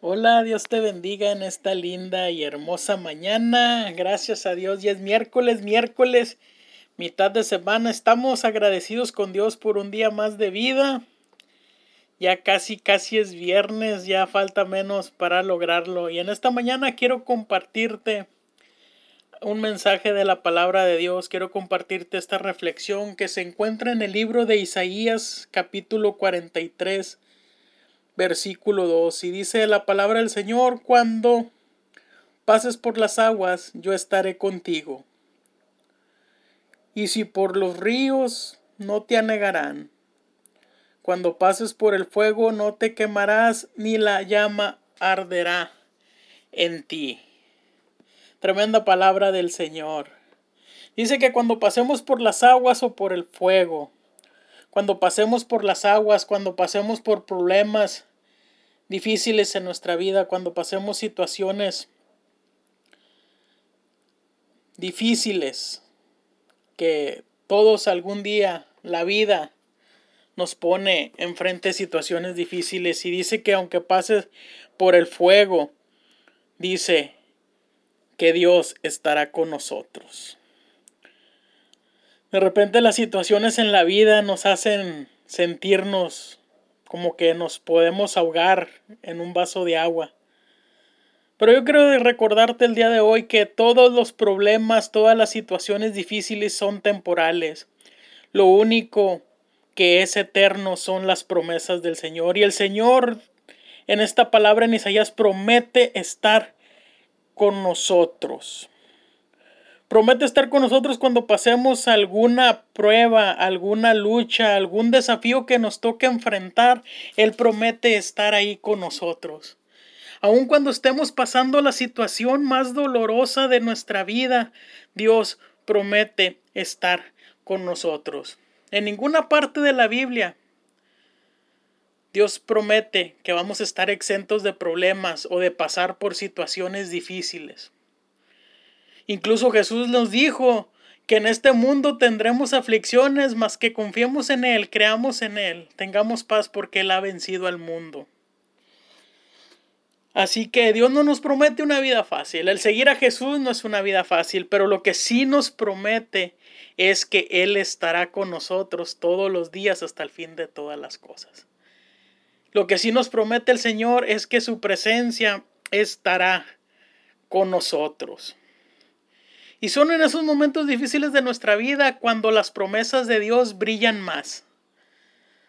Hola, Dios te bendiga en esta linda y hermosa mañana. Gracias a Dios, ya es miércoles, miércoles, mitad de semana. Estamos agradecidos con Dios por un día más de vida. Ya casi, casi es viernes, ya falta menos para lograrlo. Y en esta mañana quiero compartirte un mensaje de la palabra de Dios. Quiero compartirte esta reflexión que se encuentra en el libro de Isaías capítulo 43 versículo 2. Y dice la palabra del Señor, cuando pases por las aguas, yo estaré contigo. Y si por los ríos, no te anegarán. Cuando pases por el fuego, no te quemarás, ni la llama arderá en ti. Tremenda palabra del Señor. Dice que cuando pasemos por las aguas o por el fuego, cuando pasemos por las aguas, cuando pasemos por problemas, difíciles en nuestra vida, cuando pasemos situaciones difíciles, que todos algún día la vida nos pone enfrente situaciones difíciles y dice que aunque pases por el fuego, dice que Dios estará con nosotros. De repente las situaciones en la vida nos hacen sentirnos como que nos podemos ahogar en un vaso de agua. Pero yo quiero recordarte el día de hoy que todos los problemas, todas las situaciones difíciles son temporales. Lo único que es eterno son las promesas del Señor. Y el Señor en esta palabra en Isaías promete estar con nosotros. Promete estar con nosotros cuando pasemos alguna prueba, alguna lucha, algún desafío que nos toque enfrentar. Él promete estar ahí con nosotros. Aun cuando estemos pasando la situación más dolorosa de nuestra vida, Dios promete estar con nosotros. En ninguna parte de la Biblia Dios promete que vamos a estar exentos de problemas o de pasar por situaciones difíciles. Incluso Jesús nos dijo que en este mundo tendremos aflicciones, mas que confiemos en Él, creamos en Él, tengamos paz porque Él ha vencido al mundo. Así que Dios no nos promete una vida fácil. El seguir a Jesús no es una vida fácil, pero lo que sí nos promete es que Él estará con nosotros todos los días hasta el fin de todas las cosas. Lo que sí nos promete el Señor es que su presencia estará con nosotros. Y son en esos momentos difíciles de nuestra vida cuando las promesas de Dios brillan más.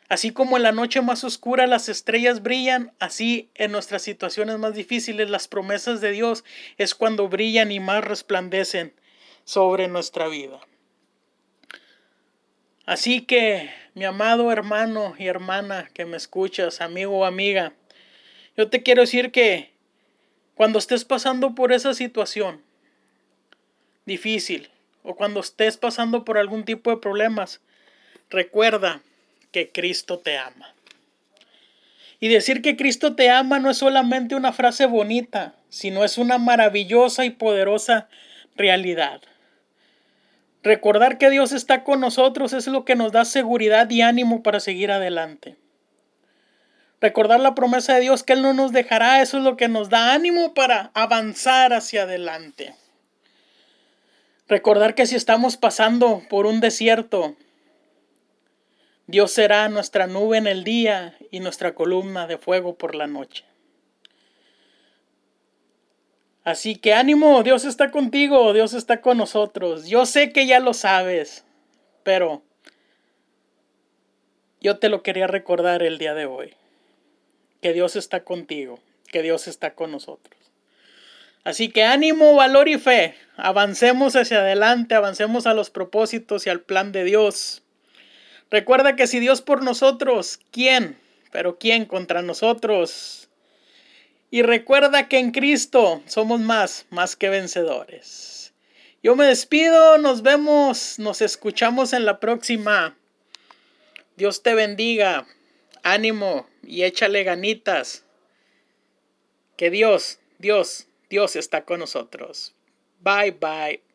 Así como en la noche más oscura las estrellas brillan, así en nuestras situaciones más difíciles las promesas de Dios es cuando brillan y más resplandecen sobre nuestra vida. Así que, mi amado hermano y hermana que me escuchas, amigo o amiga, yo te quiero decir que cuando estés pasando por esa situación, difícil o cuando estés pasando por algún tipo de problemas, recuerda que Cristo te ama. Y decir que Cristo te ama no es solamente una frase bonita, sino es una maravillosa y poderosa realidad. Recordar que Dios está con nosotros es lo que nos da seguridad y ánimo para seguir adelante. Recordar la promesa de Dios que Él no nos dejará, eso es lo que nos da ánimo para avanzar hacia adelante. Recordar que si estamos pasando por un desierto, Dios será nuestra nube en el día y nuestra columna de fuego por la noche. Así que ánimo, Dios está contigo, Dios está con nosotros. Yo sé que ya lo sabes, pero yo te lo quería recordar el día de hoy. Que Dios está contigo, que Dios está con nosotros. Así que ánimo, valor y fe. Avancemos hacia adelante, avancemos a los propósitos y al plan de Dios. Recuerda que si Dios por nosotros, ¿quién? Pero ¿quién contra nosotros? Y recuerda que en Cristo somos más, más que vencedores. Yo me despido, nos vemos, nos escuchamos en la próxima. Dios te bendiga, ánimo y échale ganitas. Que Dios, Dios Dios está con nosotros. Bye bye.